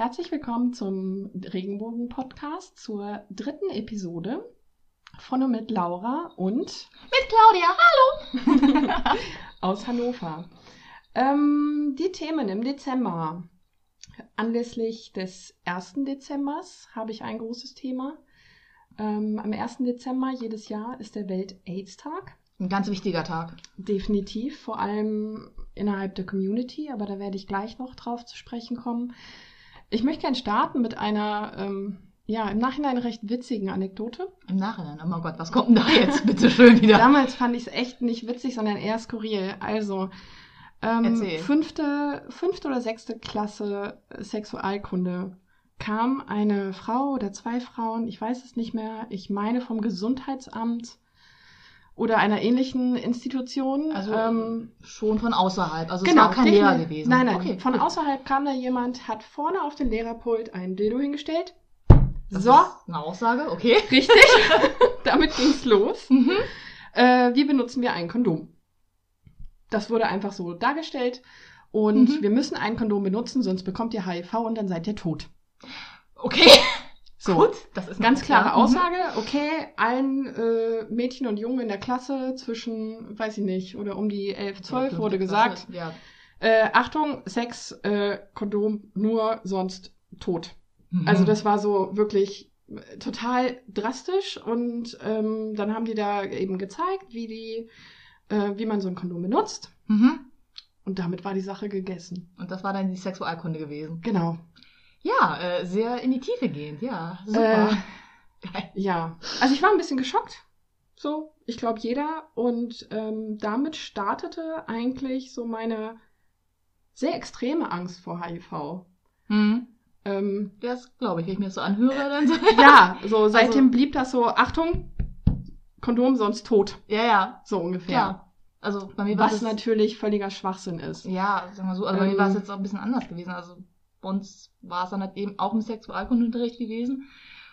Herzlich willkommen zum Regenbogen-Podcast zur dritten Episode von und mit Laura und Mit Claudia, hallo! aus Hannover. Ähm, die Themen im Dezember. Anlässlich des 1. Dezembers habe ich ein großes Thema. Ähm, am 1. Dezember jedes Jahr ist der Welt-AIDS-Tag. Ein ganz wichtiger Tag. Definitiv, vor allem innerhalb der Community, aber da werde ich gleich noch drauf zu sprechen kommen. Ich möchte gerne starten mit einer, ähm, ja, im Nachhinein recht witzigen Anekdote. Im Nachhinein, oh mein Gott, was kommt denn da jetzt bitte schön wieder? Damals fand ich es echt nicht witzig, sondern eher skurril. Also, ähm, Erzähl. fünfte, fünfte oder sechste Klasse Sexualkunde kam eine Frau oder zwei Frauen, ich weiß es nicht mehr, ich meine vom Gesundheitsamt oder einer ähnlichen Institution. Also ähm, schon von außerhalb, also genau, es war kein Lehrer gewesen. Nein, nein, okay, von gut. außerhalb kam da jemand, hat vorne auf den Lehrerpult ein Dildo hingestellt. Das so, eine Aussage, okay. richtig. Damit ging's los. Mhm. Äh, wie benutzen wir ein Kondom? Das wurde einfach so dargestellt. Und Mhm. wir müssen ein Kondom benutzen, sonst bekommt ihr HIV und dann seid ihr tot. Okay, So, gut, das ist ganz klare mhm. Aussage. Okay, allen äh, Mädchen und Jungen in der Klasse zwischen, weiß ich nicht, oder um die 11, 12 Ja, wurde gesagt, Ja. äh, Achtung, Sex, äh, Kondom, nur sonst tot. Mhm. Also das war so wirklich äh, total drastisch und ähm, dann haben die da eben gezeigt, wie die, äh, wie man so ein Kondom benutzt Mhm. und damit war die Sache gegessen. Und das war dann die Sexualkunde gewesen. Genau. Ja, äh, sehr in die Tiefe gehend, ja. Super. Äh, ja, also ich war ein bisschen geschockt. So, ich glaube jeder und ähm, damit startete eigentlich so meine sehr extreme Angst vor HIV. Mhm. Ähm, Das glaube ich, wenn ich mir das so anhöre, dann so. ja, so seitdem Also- blieb das so, Achtung, Kondom sonst tot, ja, ja, so ungefähr. ja. Also bei mir war Was es natürlich völliger Schwachsinn ist. Ja, sag mal so, also bei Ähm, mir war es jetzt auch ein bisschen anders gewesen. Also bei uns war es dann halt eben auch im Sexualkundeunterricht gewesen.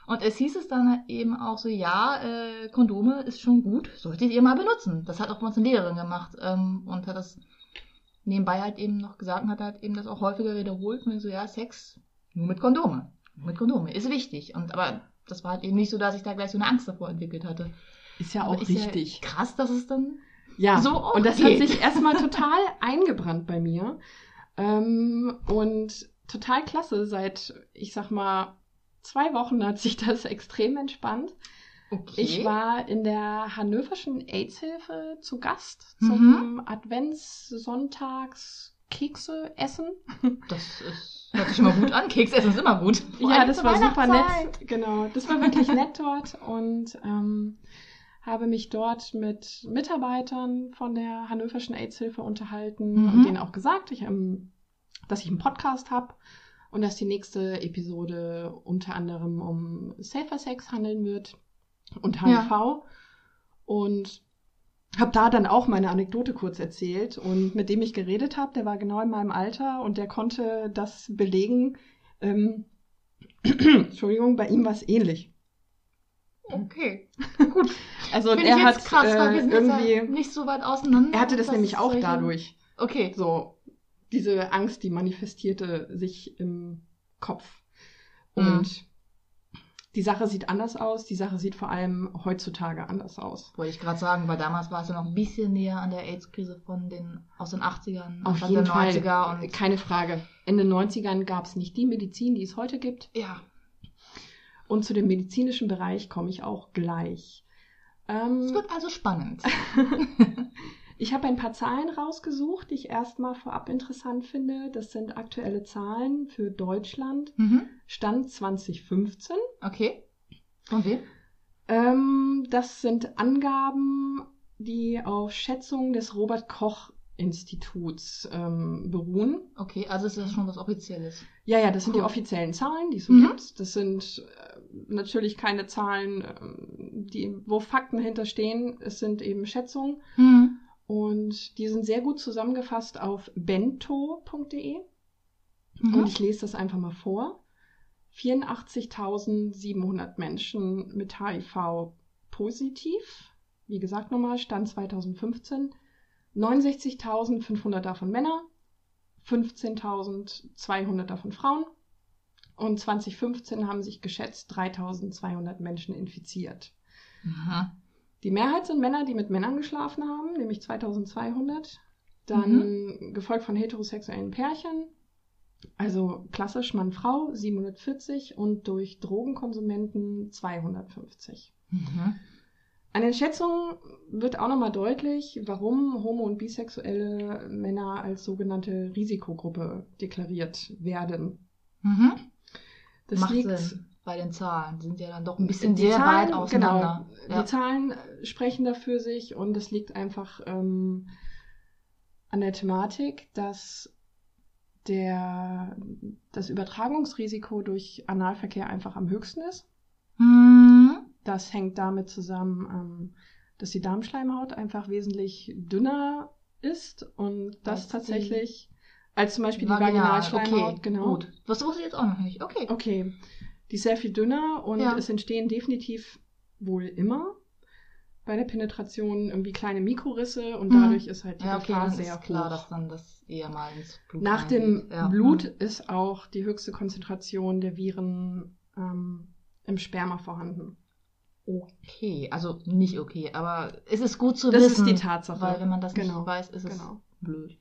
Und es hieß es dann halt eben auch so, ja, äh, Kondome ist schon gut, solltet ihr mal benutzen. Das hat auch bei uns eine Lehrerin gemacht ähm, und hat das nebenbei halt eben noch gesagt und hat halt eben das auch häufiger wiederholt. Und so, ja, Sex nur mit Kondome. Nur mit Kondome ist wichtig. Und aber das war halt eben nicht so, dass ich da gleich so eine Angst davor entwickelt hatte. Ist ja Aber auch ist richtig. Ja krass, dass es dann Ja, so auch und das geht. hat sich erstmal total eingebrannt bei mir. Ähm, und total klasse. Seit, ich sag mal, zwei Wochen hat sich das extrem entspannt. okay. Ich war in der Hannoverschen AIDS-Hilfe zu Gast Mhm. zum Adventssonntags Kekse essen. Das ist, hört sich schon mal gut an. Keks essen ist immer gut. Vor ja, das war super nett. Genau, das war wirklich nett dort und ähm, habe mich dort mit Mitarbeitern von der Hannoverschen AIDS-Hilfe unterhalten Mhm. und denen auch gesagt, ich, ähm, dass ich einen Podcast habe und dass die nächste Episode unter anderem um Safer Sex handeln wird und HIV. Und habe da dann auch meine Anekdote kurz erzählt und mit dem ich geredet habe, der war genau in meinem Alter und der konnte das belegen. Ähm, Entschuldigung, bei ihm war es ähnlich. Okay, gut. Also und Finde er hat krass, äh, ja irgendwie, nicht so weit auseinander. er hatte das nämlich auch solche- dadurch. Okay. So diese Angst, die manifestierte sich im Kopf. Mhm. Und die Sache sieht anders aus. Die Sache sieht vor allem heutzutage anders aus. Wollte ich gerade sagen, weil damals war es ja noch ein bisschen näher an der AIDS-Krise von den, aus den 80ern, Auf jeden Fall. 90er und Keine Frage. In den 90ern gab es nicht die Medizin, die es heute gibt. ja. Und zu dem medizinischen Bereich komme ich auch gleich. Es Ähm, wird also spannend. ich habe ein paar Zahlen rausgesucht, die ich erstmal vorab interessant finde. Das sind aktuelle Zahlen für Deutschland. mhm. Stand 2015. Okay. Von wem? Ähm, das sind Angaben, die auf Schätzungen des Robert Koch Instituts ähm, beruhen. Okay, also ist das schon was Offizielles. Ja, ja, das sind die Cool. offiziellen Zahlen, die es so Mhm. gibt. Das sind äh, natürlich keine Zahlen, ähm, die, wo Fakten hinterstehen. Es sind eben Schätzungen. Mhm. Und die sind sehr gut zusammengefasst auf bento.de. Mhm. Und ich lese das einfach mal vor. 84.700 Menschen mit HIV positiv. Wie gesagt nochmal, Stand 2015. 69.500 davon Männer, 15.200 davon Frauen. Und 2015 haben sich geschätzt 3200 Menschen infiziert. Aha. Die Mehrheit sind Männer, die mit Männern geschlafen haben, nämlich 2200. Dann gefolgt von heterosexuellen Pärchen, also klassisch Mann-Frau 740 und durch Drogenkonsumenten 250. Mhm. An den Schätzungen wird auch nochmal deutlich, warum homo- und bisexuelle Männer als sogenannte Risikogruppe deklariert werden. Mhm. Das Macht liegt Sinn. Bei den Zahlen Die sind ja dann doch ein bisschen die sehr Zahlen, weit auseinander. Genau, Ja. Die Zahlen äh, sprechen dafür sich und es liegt einfach ähm, an der Thematik, dass der, das Übertragungsrisiko durch Analverkehr einfach am höchsten ist. Mhm. Das hängt damit zusammen, ähm, dass die Darmschleimhaut einfach wesentlich dünner ist und das Als die tatsächlich als zum Beispiel die Vaginal, Vaginalschleimhaut, okay, genau. Gut. Das wusste ich jetzt auch noch nicht. Okay. Okay, die ist sehr viel dünner und Ja. es entstehen definitiv wohl immer bei der Penetration irgendwie kleine Mikrorisse und Mhm. dadurch ist halt die Ja, okay, Gefahr sehr ist klar, hoch. dass dann das eher mal ins Blut Nach dem Ja. Blut ist auch die höchste Konzentration der Viren ähm, im Sperma vorhanden. Okay, also nicht okay, aber es ist gut zu Das wissen. ist die Tatsache. Weil wenn man das Genau, nicht weiß, ist es genau. blöd.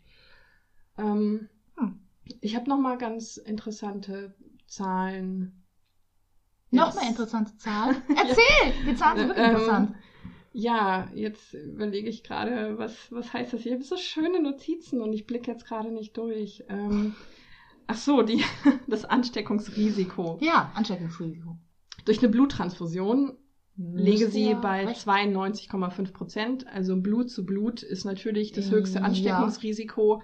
Ähm, Hm. Ich habe noch mal ganz interessante Zahlen. Noch mehr interessante Zahlen. Erzähl! Die Zahlen sind wirklich Ähm, interessant. Ja, jetzt überlege ich gerade, was, was heißt das hier? Ich habe so schöne Notizen und ich blicke jetzt gerade nicht durch. Ähm, ach so, die, das Ansteckungsrisiko. Ja, Ansteckungsrisiko. Durch eine Bluttransfusion lege sie ja bei recht- 92,5 Prozent. Also Blut zu Blut ist natürlich das höchste Ja. Ansteckungsrisiko,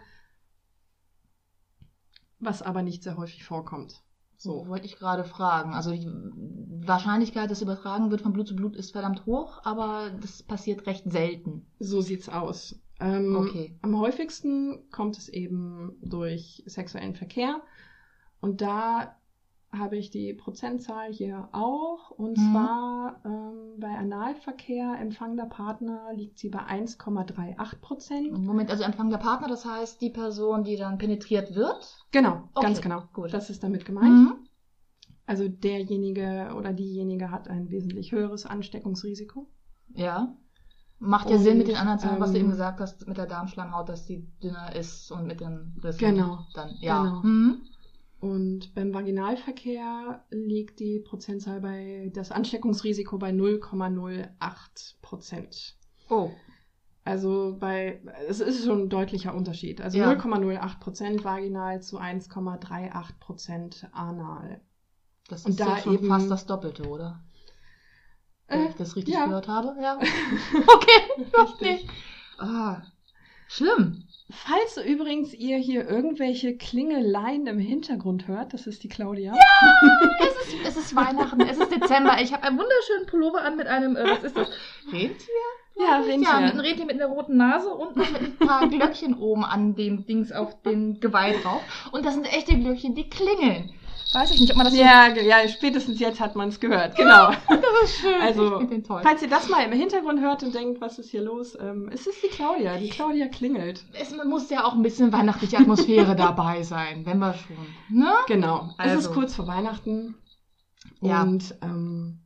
was aber nicht sehr häufig vorkommt. So wollte ich gerade fragen. Also die Wahrscheinlichkeit, dass übertragen wird von Blut zu Blut, ist verdammt hoch, aber das passiert recht selten. So sieht's aus. Ähm, Okay. Am häufigsten kommt es eben durch sexuellen Verkehr. Und da habe ich die Prozentzahl hier auch. Und Mhm. zwar ähm, bei Analverkehr empfangender Partner liegt sie bei 1,38 Prozent. Moment, also Empfang der Partner, das heißt die Person, die dann penetriert wird. Genau, Okay, ganz genau. gut. Das ist damit gemeint. Mhm. Also derjenige oder diejenige hat ein wesentlich höheres Ansteckungsrisiko. Ja. Macht ja Und, Sinn mit den anderen Zahlen, was du ähm, eben gesagt hast, mit der Darmschleimhaut, dass die dünner ist und mit den Rissen. Genau, Dann, ja. genau. Mhm. Und beim Vaginalverkehr liegt die Prozentzahl bei das Ansteckungsrisiko bei 0,08 Prozent. Oh. Also bei es ist schon ein deutlicher Unterschied. Also Ja. 0,08 Prozent vaginal zu 1,38 Prozent anal. Das Und ist da ja schon eben- fast das Doppelte, oder? Wenn Äh, ich das richtig ja. gehört habe, ja. okay, Richtig. Ah, schlimm. Falls übrigens ihr hier irgendwelche Klingeleien im Hintergrund hört, das ist die Claudia. Es ist, es ist Weihnachten, es ist Dezember. Ich habe einen wunderschönen Pullover an mit einem, äh, was ist das? Rentier? Ja, Ja, mit einem Rentier. Rentier mit einer roten Nase und noch mit ein paar Glöckchen oben an dem Dings auf dem Geweih drauf. Und das sind echte Glöckchen, die klingeln. Weiß ich nicht, ob man das Ja, ge- ja, spätestens jetzt hat man es gehört. Genau. so... Das ist schön. Also, ich toll. Falls ihr das mal im Hintergrund hört und denkt, was ist hier los, ähm, es ist die Claudia. Die Claudia klingelt. Es muss ja auch ein bisschen weihnachtliche Atmosphäre dabei sein, wenn wir schon. Ne? Genau. Es ist Also. kurz vor Weihnachten. Ja. Und ähm,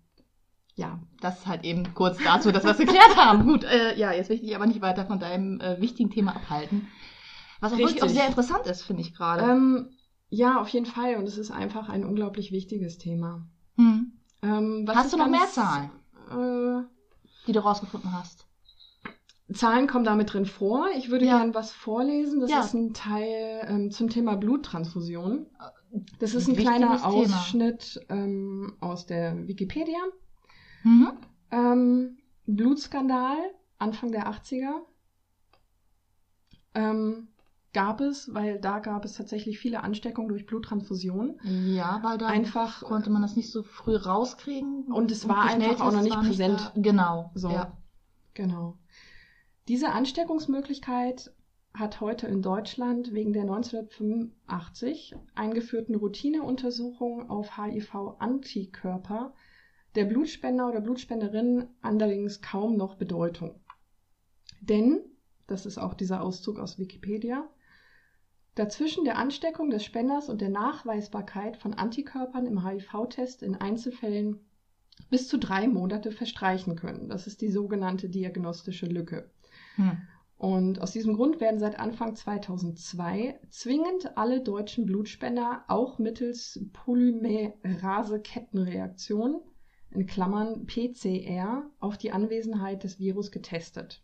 ja, Das ist halt eben kurz dazu, dass wir es geklärt haben. Gut, äh, ja, jetzt will ich dich aber nicht weiter von deinem äh, wichtigen Thema abhalten. Was auch wirklich auch sehr interessant ist, finde ich gerade. ähm, ja, auf jeden Fall. Und es ist einfach ein unglaublich wichtiges Thema. hm. Ähm, Hast du noch mehr ganz, Zahlen, Äh, die du rausgefunden hast? Zahlen kommen damit drin vor. Ich würde Ja. gern was vorlesen. Das Ja. ist ein Teil ähm, zum Thema Bluttransfusion. Das ist ein Wichtiges kleiner. Ausschnitt ähm, aus der Wikipedia. Mhm. Ähm, Blutskandal, Anfang der 80er. Ähm, gab es, weil da gab es tatsächlich viele Ansteckungen durch Bluttransfusion. Ja, weil da Einfach konnte man das nicht so früh rauskriegen. Und es war die einfach auch noch nicht präsent. da. Genau. So. Ja. Genau. Diese Ansteckungsmöglichkeit hat heute in Deutschland wegen der 1985 eingeführten Routineuntersuchung auf HIV-Antikörper der Blutspender oder Blutspenderin allerdings kaum noch Bedeutung. Denn, das ist auch dieser Auszug aus Wikipedia, Dazwischen der Ansteckung des Spenders und der Nachweisbarkeit von Antikörpern im HIV-Test in Einzelfällen bis zu drei Monate verstreichen können. Das ist die sogenannte diagnostische Lücke. Hm. Und aus diesem Grund werden seit Anfang 2002 zwingend alle deutschen Blutspender auch mittels Polymerase-Kettenreaktion in Klammern PCR auf die Anwesenheit des Virus getestet.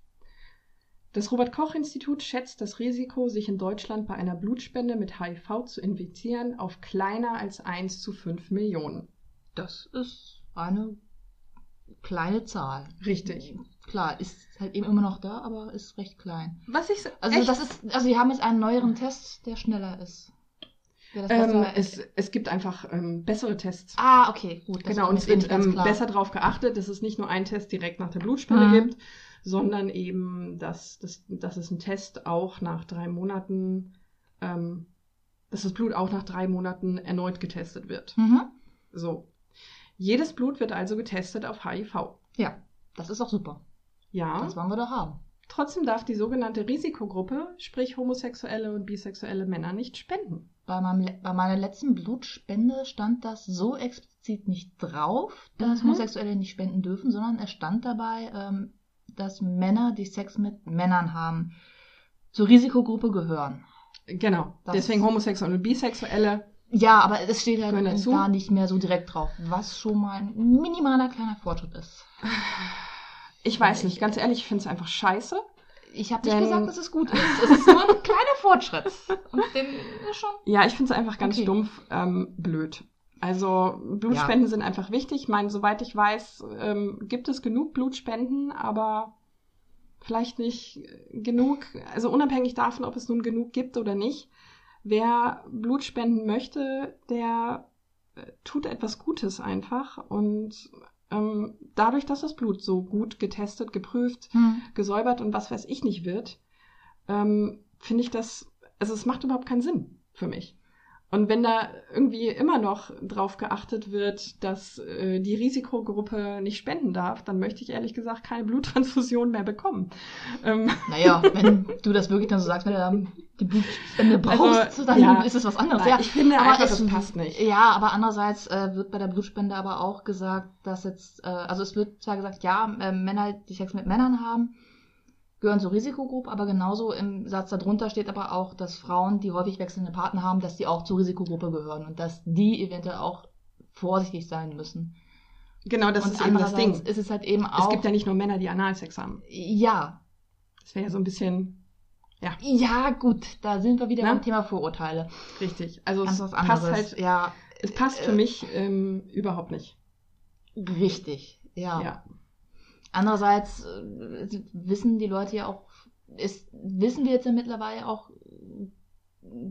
Das Robert Koch Institut schätzt das Risiko, sich in Deutschland bei einer Blutspende mit HIV zu infizieren, auf kleiner als 1 zu 5 Millionen. Das ist eine kleine Zahl. Richtig. Klar, ist halt eben immer noch da, aber ist recht klein. Was ich also echt? das ist, also wir haben jetzt einen neueren Test, der schneller ist. Ähm, es, es gibt einfach ähm, bessere Tests. Ah, okay, gut. Genau, und es wird ähm, besser darauf geachtet, dass es nicht nur einen Test direkt nach der Blutspende mhm. gibt, sondern eben, dass, dass, dass es ein Test auch nach drei Monaten, ähm, dass das Blut auch nach drei Monaten erneut getestet wird. Mhm. So. Jedes Blut wird also getestet auf HIV. Ja, das ist auch super. Ja. Das wollen wir doch haben. Trotzdem darf die sogenannte Risikogruppe, sprich homosexuelle und bisexuelle Männer, nicht spenden. Bei, meinem, bei meiner letzten Blutspende stand das so explizit nicht drauf, dass mhm. Homosexuelle nicht spenden dürfen, sondern es stand dabei, ähm, dass Männer, die Sex mit Männern haben, zur Risikogruppe gehören. Genau. Das Deswegen Homosexuelle und Bisexuelle. Ja, aber es steht halt da nicht mehr so direkt drauf, was schon mal ein minimaler kleiner Fortschritt ist. Ich weiß nicht, ganz ehrlich, ich finde es einfach scheiße. Ich habe nicht gesagt, dass es gut ist. Es ist nur ein kleiner Fortschritt. Und den schon. Ja, ich finde es einfach ganz okay. stumpf ähm, blöd. Also Blutspenden ja. sind einfach wichtig. Ich meine, soweit ich weiß, ähm, gibt es genug Blutspenden, aber vielleicht nicht genug, also unabhängig davon, ob es nun genug gibt oder nicht. Wer Blutspenden möchte, der äh, tut etwas Gutes einfach und ähm, dadurch, dass das Blut so gut getestet, geprüft, hm. gesäubert und was weiß ich nicht wird, ähm, finde ich das, also es macht überhaupt keinen Sinn für mich. Und wenn da irgendwie immer noch drauf geachtet wird, dass äh, die Risikogruppe nicht spenden darf, dann möchte ich ehrlich gesagt keine Bluttransfusion mehr bekommen. Ähm. Naja, wenn du das wirklich dann so sagst, wenn du dann die Blutspende brauchst, also, dann ja, ist es was anderes. Ja, ich finde aber einfach, es, das passt nicht. Ja, aber andererseits äh, wird bei der Blutspende aber auch gesagt, dass jetzt, äh, also es wird zwar gesagt, ja, äh, Männer, die Sex mit Männern haben, gehören zur Risikogruppe, aber genauso im Satz darunter steht aber auch, dass Frauen, die häufig wechselnde Partner haben, dass die auch zur Risikogruppe gehören und dass die eventuell auch vorsichtig sein müssen. Genau, das und ist eben das Ding. Ist es halt eben auch. Es gibt ja nicht nur Männer, die Analsex haben. Ja. Das wäre ja so ein bisschen. Ja. Ja, gut, da sind wir wieder Na? beim Thema Vorurteile. Richtig. Also Ganz es passt halt, ja. Es passt für äh, mich ähm, überhaupt nicht. Richtig, ja. ja. Andererseits äh, wissen die Leute ja auch, ist, wissen wir jetzt ja mittlerweile auch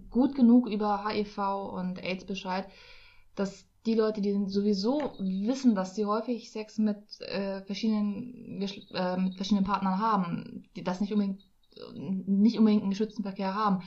gut genug über HIV und AIDS Bescheid, dass die Leute, die sowieso wissen, dass sie häufig Sex mit äh, verschiedenen äh, mit verschiedenen Partnern haben, die das nicht unbedingt nicht unbedingt einen geschützten Verkehr haben,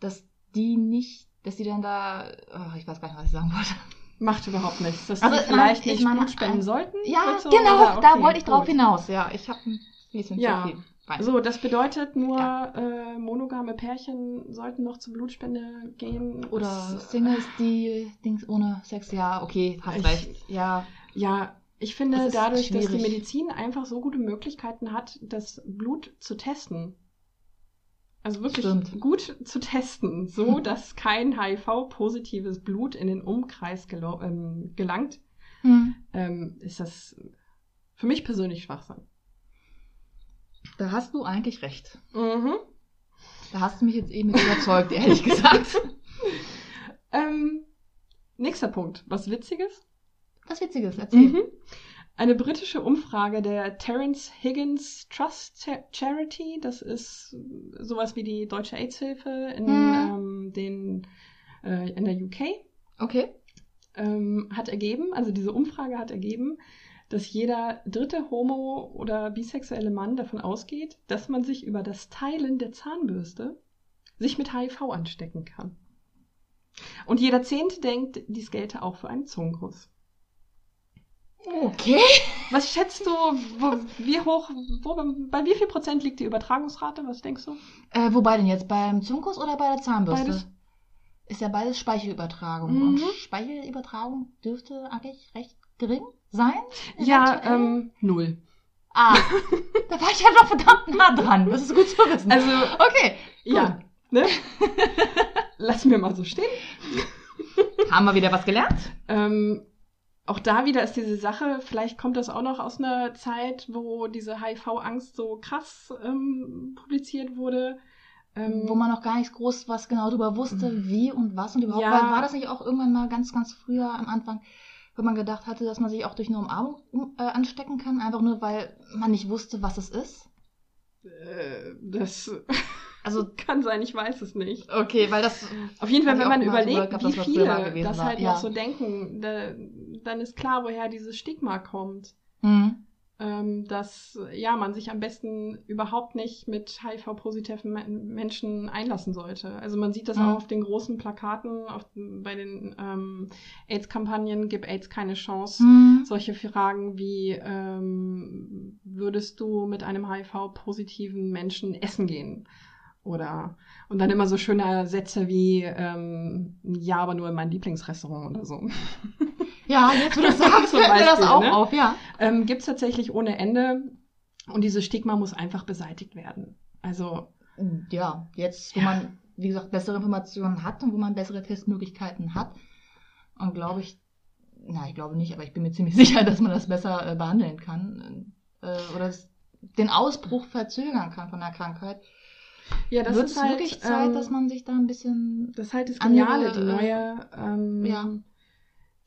dass die nicht, dass die dann da, oh, ich weiß gar nicht, was ich sagen wollte. Macht überhaupt nichts. Dass also, die vielleicht nicht meine, Blut spenden sollten? Ja, so, genau, okay, da wollte ich drauf hinaus. Ja, ich habe ein bisschen ja. zu viel. Wein. So, das bedeutet nur, ja. äh, monogame Pärchen sollten noch zur Blutspende gehen. Oder das, Singles, die Dings ohne Sex. Ja, okay, hast ich, recht. Ja. Ja, ich finde dadurch, schwierig. dass die Medizin einfach so gute Möglichkeiten hat, das Blut zu testen, also wirklich Stimmt. gut zu testen, so dass kein HIV-positives Blut in den Umkreis ähm, gelangt, hm. ähm, ist das für mich persönlich Schwachsinn. Da hast du eigentlich recht. Mhm. Da hast du mich jetzt eben mit überzeugt, ehrlich gesagt. ähm, nächster Punkt. Was Witziges? Was Witziges, erzähl. Mhm. Eine britische Umfrage der Terence Higgins Trust Charity, das ist sowas wie die Deutsche AIDS-Hilfe in, hm. ähm, den, äh, in der UK. Okay. Ähm, hat ergeben, also diese Umfrage hat ergeben, dass jeder dritte homo- oder bisexuelle Mann davon ausgeht, dass man sich über das Teilen der Zahnbürste sich mit HIV anstecken kann. Und jeder Zehnte denkt, dies gelte auch für einen Zungenkuss. Okay. Was schätzt du, wo, wie hoch, wo, bei wie viel Prozent liegt die Übertragungsrate? Was denkst du? Äh, wobei denn jetzt? Beim Zungenkuss oder bei der Zahnbürste? Beides. Ist ja beides Speichelübertragung. Mhm. Und Speichelübertragung dürfte eigentlich recht gering sein? Ja, ähm, null. Ah, da war ich ja doch verdammt nah dran. Das ist gut zu wissen. Also, okay. ja, ne? Lassen wir mal so stehen. Haben wir wieder was gelernt? Ähm, auch da wieder ist diese Sache, vielleicht kommt das auch noch aus einer Zeit, wo diese HIV-Angst so krass ähm, publiziert wurde. Ähm, Wo man noch gar nicht groß was genau darüber wusste, wie und was und überhaupt. Ja. War, war das nicht auch irgendwann mal ganz, ganz früher am Anfang, wenn man gedacht hatte, dass man sich auch durch eine Umarmung um, äh, anstecken kann, einfach nur weil man nicht wusste, was es ist? äh, das Also, kann sein, ich weiß es nicht. okay, weil das. Auf jeden Fall, wenn man überlegt, wie das viele das halt Ja. noch so denken, da, dann ist klar, woher dieses Stigma kommt. Hm. ähm, dass ja man sich am besten überhaupt nicht mit HIV-positiven Men- Menschen einlassen sollte. Also man sieht das Mhm. auch auf den großen Plakaten, auf, bei den ähm, AIDS-Kampagnen, gib AIDS keine Chance. Hm. Solche Fragen wie, ähm, würdest du mit einem HIV-positiven Menschen essen gehen? Oder, und dann immer so schöne Sätze wie, ähm, ja, aber nur in mein Lieblingsrestaurant oder so. Ja, jetzt wo du das sagst, fällt mir das auch ne? auf, ja. Ähm, Gibt es tatsächlich ohne Ende. Und dieses Stigma muss einfach beseitigt werden. Also, Ja, jetzt, wo Ja. man, wie gesagt, bessere Informationen hat und wo man bessere Testmöglichkeiten hat. Und glaube ich, na, ich glaube nicht, aber ich bin mir ziemlich sicher, dass man das besser äh, behandeln kann. Äh, oder den Ausbruch verzögern kann von der Krankheit. Ja, das Wird ist halt, wirklich Zeit, ähm, dass man sich da ein bisschen. das ist halt das andere, Geniale, die äh, neue, ähm, ja.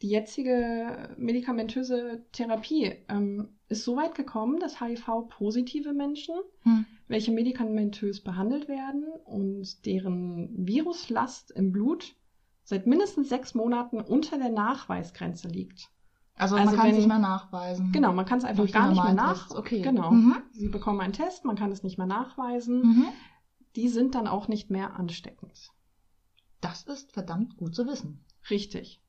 die jetzige medikamentöse Therapie ähm, ist so weit gekommen, dass HIV-positive Menschen, Hm. welche medikamentös behandelt werden und deren Viruslast im Blut seit mindestens sechs Monaten unter der Nachweisgrenze liegt. Also, Also man kann es nicht mehr nachweisen. Genau, man kann es einfach die gar nicht mehr normalen nach. Tests, okay. Genau. Mhm. Sie bekommen einen Test, man kann es nicht mehr nachweisen. Mhm. Die sind dann auch nicht mehr ansteckend. Das ist verdammt gut zu wissen. Richtig.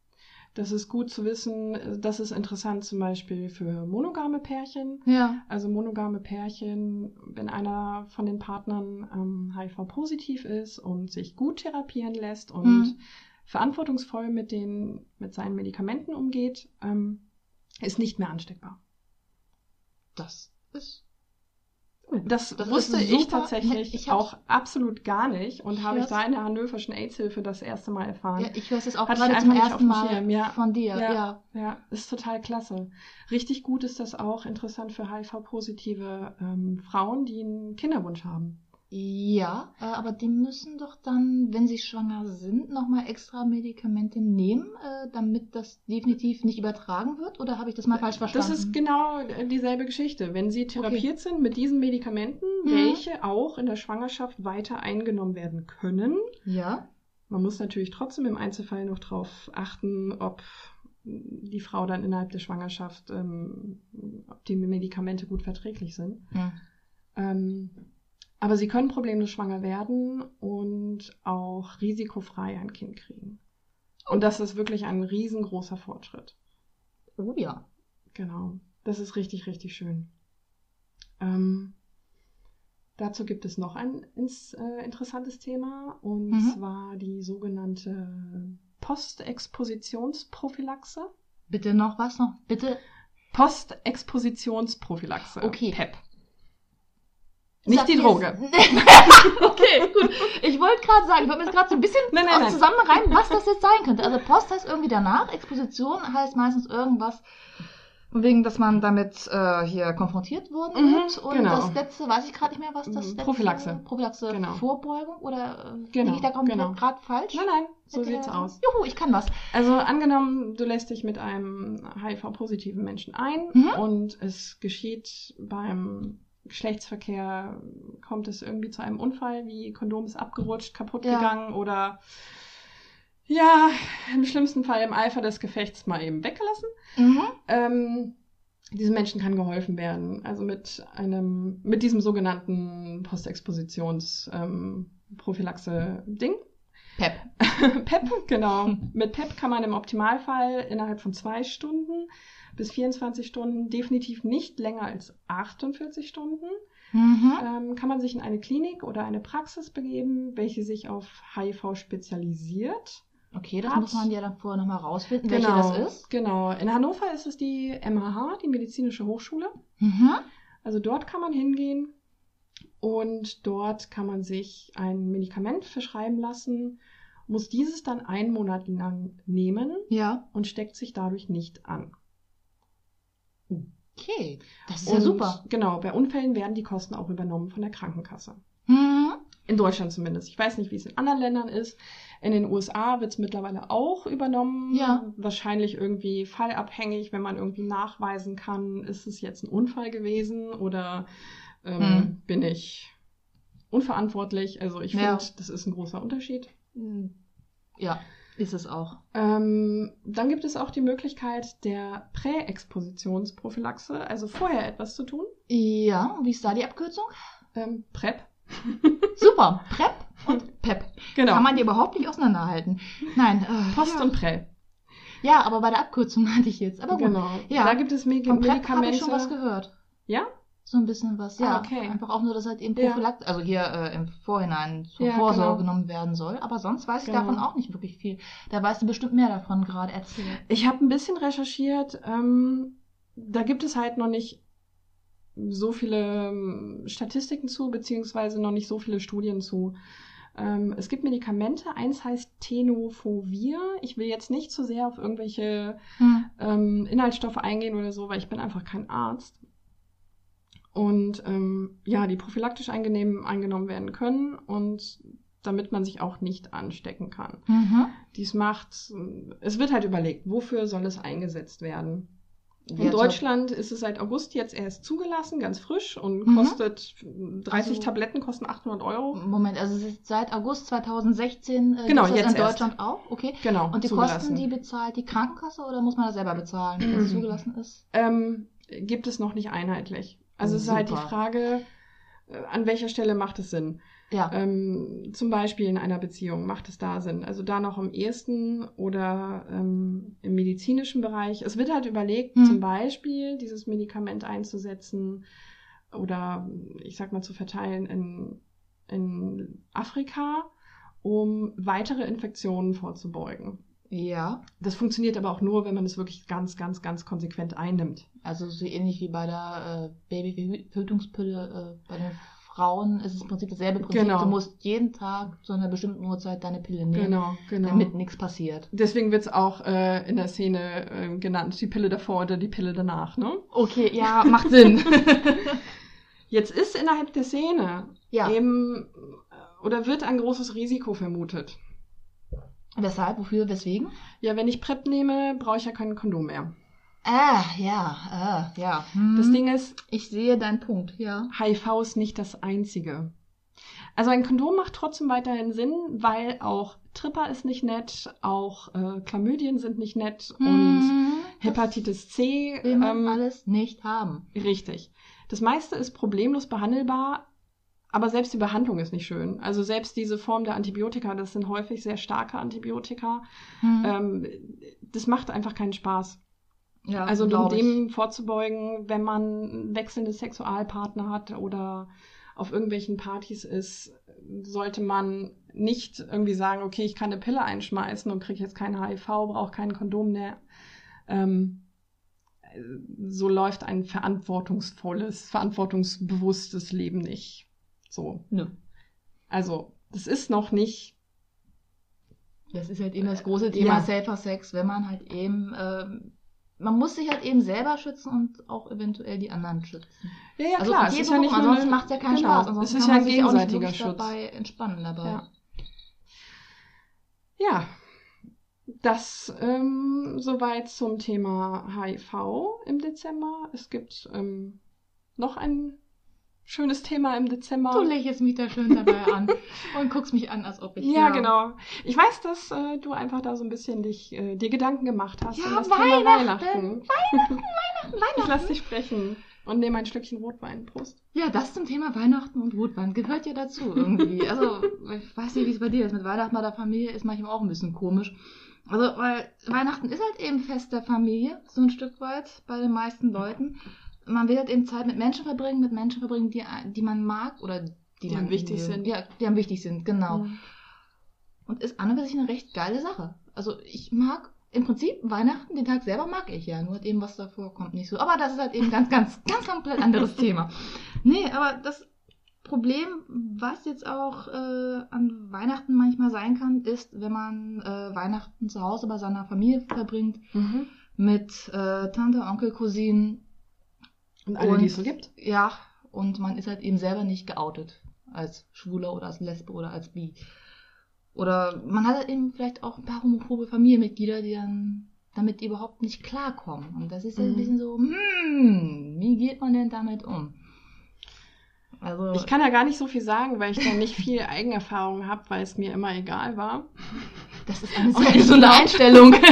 Das ist gut zu wissen. Das ist interessant zum Beispiel für monogame Pärchen. Ja. Also monogame Pärchen, wenn einer von den Partnern ähm, HIV-positiv ist und sich gut therapieren lässt und Mhm. verantwortungsvoll mit, den, mit seinen Medikamenten umgeht, ähm, ist nicht mehr ansteckbar. Das ist. Das, Das wusste ich tatsächlich Ich auch absolut gar nicht und habe ich da in der Hannoverschen AIDS-Hilfe das erste Mal erfahren. Ja, ich höre es jetzt auch Hatte gerade zum ersten Mal ja. von dir. Ja. Ja. Ja, ist total klasse. Richtig gut ist das auch interessant für HIV-positive ähm, Frauen, die einen Kinderwunsch haben. Ja, äh, aber die müssen doch dann, wenn sie schwanger sind, nochmal extra Medikamente nehmen, äh, damit das definitiv nicht übertragen wird? Oder habe ich das mal falsch verstanden? Das ist genau äh, dieselbe Geschichte. Wenn sie therapiert sind mit diesen Medikamenten, Mhm. welche auch in der Schwangerschaft weiter eingenommen werden können, Ja. Man muss natürlich trotzdem im Einzelfall noch darauf achten, ob die Frau dann innerhalb der Schwangerschaft, ähm, ob die Medikamente gut verträglich sind. Hm. Ähm, aber sie können problemlos schwanger werden und auch risikofrei ein Kind kriegen. Und das ist wirklich ein riesengroßer Fortschritt. Oh ja. Genau. Das ist richtig, richtig schön. Ähm, dazu gibt es noch ein ins, äh, interessantes Thema und Mhm. zwar die sogenannte Postexpositionsprophylaxe. Bitte noch was noch? Bitte. Postexpositionsprophylaxe. Okay. PEP. Nicht die Droge. okay, gut. Ich wollte gerade sagen, ich wollte mir jetzt gerade so ein bisschen Nein, nein, nein. zusammenreimen, was das jetzt sein könnte. Also Post heißt irgendwie danach, Exposition heißt meistens irgendwas, wegen, dass man damit äh, hier konfrontiert worden Mhm, wird. Und genau. das letzte weiß ich gerade nicht mehr, was das Mhm, letzte Prophylaxe. Prophylaxe Genau. Vorbeugung oder äh, Genau, liege ich da komplett genau. gerade falsch? Nein, nein, so Mit sieht's aus. Juhu, ich kann was. Also angenommen, du lässt dich mit einem HIV-positiven Menschen ein Mhm. und es geschieht beim Geschlechtsverkehr, kommt es irgendwie zu einem Unfall, wie Kondom ist abgerutscht, kaputt Ja. gegangen oder ja, im schlimmsten Fall im Eifer des Gefechts mal eben weggelassen. Mhm. Ähm, diesen Menschen kann geholfen werden. Also mit einem, mit diesem sogenannten Postexpositions-Prophylaxe-Ding. PEP. PEP, genau. Mit PEP kann man im Optimalfall innerhalb von zwei Stunden bis 24 Stunden, definitiv nicht länger als 48 Stunden, Mhm. ähm, kann man sich in eine Klinik oder eine Praxis begeben, welche sich auf HIV spezialisiert. Okay, das Hat- muss man ja dann vorher nochmal rausfinden, welche das ist. Genau. In Hannover ist es die MHH, die Medizinische Hochschule. Mhm. Also dort kann man hingehen und dort kann man sich ein Medikament verschreiben lassen, muss dieses dann einen Monat lang nehmen Ja. und steckt sich dadurch nicht an. Okay, das ist und ja super. Genau, bei Unfällen werden die Kosten auch übernommen von der Krankenkasse. Mhm. In Deutschland zumindest. Ich weiß nicht, wie es in anderen Ländern ist. In den USA wird es mittlerweile auch übernommen. Ja. Wahrscheinlich irgendwie fallabhängig, wenn man irgendwie nachweisen kann, ist es jetzt ein Unfall gewesen oder ähm, Hm. bin ich unverantwortlich. Also ich Ja. finde, das ist ein großer Unterschied. Hm. Ja, ist es auch. Ähm, dann gibt es auch die Möglichkeit der Präexpositionsprophylaxe, also vorher etwas zu tun. Ja, wie ist da die Abkürzung? Ähm, PrEP. Super, PrEP und PEP. Genau. Kann man die überhaupt nicht auseinanderhalten. Nein. Äh, Post ja. und Prä. Ja, aber bei der Abkürzung hatte ich jetzt. Aber gut. Genau. Ja. Da gibt es Medi Von PrEP habe Medikamente. ich schon was gehört. Ja? So ein bisschen was, ja. Ah, okay. Einfach auch nur, dass halt eben Ja. Prophylakt, also hier äh, im Vorhinein zur Ja, Vorsorge genau. genommen werden soll. Aber sonst weiß ich Genau. davon auch nicht wirklich viel. Da weißt du bestimmt mehr davon gerade erzählt. Ich habe ein bisschen recherchiert. Ähm, da gibt es halt noch nicht so viele ähm, Statistiken zu, beziehungsweise noch nicht so viele Studien zu. Ähm, es gibt Medikamente. Eins heißt Tenofovir. Ich will jetzt nicht zu sehr auf irgendwelche Hm. ähm, Inhaltsstoffe eingehen oder so, weil ich bin einfach kein Arzt. Und ähm, ja, die prophylaktisch eingenehm, eingenommen werden können und damit man sich auch nicht anstecken kann. Mhm. Dies macht, es wird halt überlegt, wofür soll es eingesetzt werden. In Ja, Deutschland ist es seit August jetzt erst zugelassen, ganz frisch und Mhm. kostet 30 Also- Tabletten kosten 800 Euro. Moment, also es ist seit August 2016 äh, Genau, jetzt in erst. Deutschland auch, okay. Genau. Und die zugelassen. Kosten, die bezahlt die Krankenkasse oder muss man das selber bezahlen, wenn es zugelassen ist? ähm, gibt es noch nicht einheitlich. Also es ist halt die. Frage, äh, an welcher Stelle macht es Sinn? Ja. Ähm, zum Beispiel in einer Beziehung macht es da Sinn. Also da noch am ehesten oder ähm, im medizinischen Bereich. Es wird halt überlegt, Hm. zum Beispiel dieses Medikament einzusetzen oder ich sag mal zu verteilen in, in Afrika, um weitere Infektionen vorzubeugen. Ja. Das funktioniert aber auch nur, wenn man es wirklich ganz, ganz, ganz konsequent einnimmt. Also so ähnlich wie bei der äh, Babyverhütungspille äh, bei den Frauen ist es im Prinzip dasselbe Prinzip. Genau. Du musst jeden Tag zu einer bestimmten Uhrzeit deine Pille nehmen, Genau, genau. damit nichts passiert. Deswegen wird es auch äh, in der Szene äh, genannt, die Pille davor oder die Pille danach, ne? Okay, ja, macht Sinn. Jetzt ist innerhalb der Szene ja. eben oder wird ein großes Risiko vermutet. Weshalb, wofür, weswegen? Ja, wenn ich PrEP nehme, brauche ich ja kein Kondom mehr. Ah, ja, ah, ja. Hm. Das Ding ist, Ich sehe deinen Punkt, ja. HIV ist nicht das einzige. Also ein Kondom macht trotzdem weiterhin Sinn, weil auch Tripper ist nicht nett, auch äh, Chlamydien sind nicht nett und Hm, Hepatitis C. will man ähm, alles nicht haben. Richtig. Das meiste ist problemlos behandelbar, aber selbst die Behandlung ist nicht schön. Also selbst diese Form der Antibiotika, das sind häufig sehr starke Antibiotika, Hm. ähm, das macht einfach keinen Spaß. ja, Also um dem vorzubeugen, wenn man wechselnde Sexualpartner hat oder auf irgendwelchen Partys ist, sollte man nicht irgendwie sagen, okay, ich kann eine Pille einschmeißen und kriege jetzt kein HIV, brauche kein Kondom mehr. Ähm, so läuft ein verantwortungsvolles, verantwortungsbewusstes Leben nicht. So. Nö. Also, das ist noch nicht. Das ist halt eben das große Thema Ja. Safer Sex, wenn man halt eben, ähm, man muss sich halt eben selber schützen und auch eventuell die anderen schützen. Ja, ja, also klar. es ist ja nicht ansonsten macht es ja keinen genau, Spaß. Ansonsten Es ist ja man ein sich auch nicht gegenseitiger Schutz. dabei entspannen dabei. Ja. Ja, das ähm, soweit zum Thema HIV im Dezember. Es gibt ähm, noch ein schönes Thema im Dezember. Du lächelst mich da schön dabei an und guckst mich an, als ob ich ja, genau. Ich weiß, dass äh, du einfach da so ein bisschen dich, äh, dir Gedanken gemacht hast Ja, um das Weihnachten, Thema Weihnachten. Weihnachten, Ich lass dich sprechen. Und nehme ein Stückchen Rotwein. Prost. Ja, das zum Thema Weihnachten und Rotwein gehört ja dazu irgendwie. Also, ich weiß nicht, wie es bei dir ist. Mit Weihnachten bei der Familie ist manchmal auch ein bisschen komisch. Also, weil Weihnachten ist halt eben Fest der Familie, so ein Stück weit bei den meisten Leuten. Man will halt eben Zeit mit Menschen verbringen, mit Menschen verbringen, die, die man mag oder die, Die man einem wichtig will. sind. Ja, die einem wichtig sind, genau. Mhm. Und ist an und für sich eine recht geile Sache. Also ich mag im Prinzip Weihnachten, den Tag selber mag ich ja, nur halt eben was davor kommt nicht so. Aber das ist halt eben ganz, ganz, ganz komplett anderes Thema. Nee, aber das Problem, was jetzt auch äh, an Weihnachten manchmal sein kann, ist, wenn man äh, Weihnachten zu Hause bei seiner Familie verbringt, Mhm. mit äh, Tante, Onkel, Cousinen, Und alle, Und- die es so gibt. ja, und man ist halt eben selber nicht geoutet als Schwuler oder als Lesbe oder als Bi. Oder man hat halt eben vielleicht auch ein paar homophobe Familienmitglieder, die dann damit überhaupt nicht klarkommen. Und das ist ja ein Mhm. bisschen so, hm, wie geht man denn damit um? Also, Ich kann ja gar nicht so viel sagen, weil ich da nicht viel Eigenerfahrung habe, weil es mir immer egal war. Das ist eine sehr gesunde Einstellung.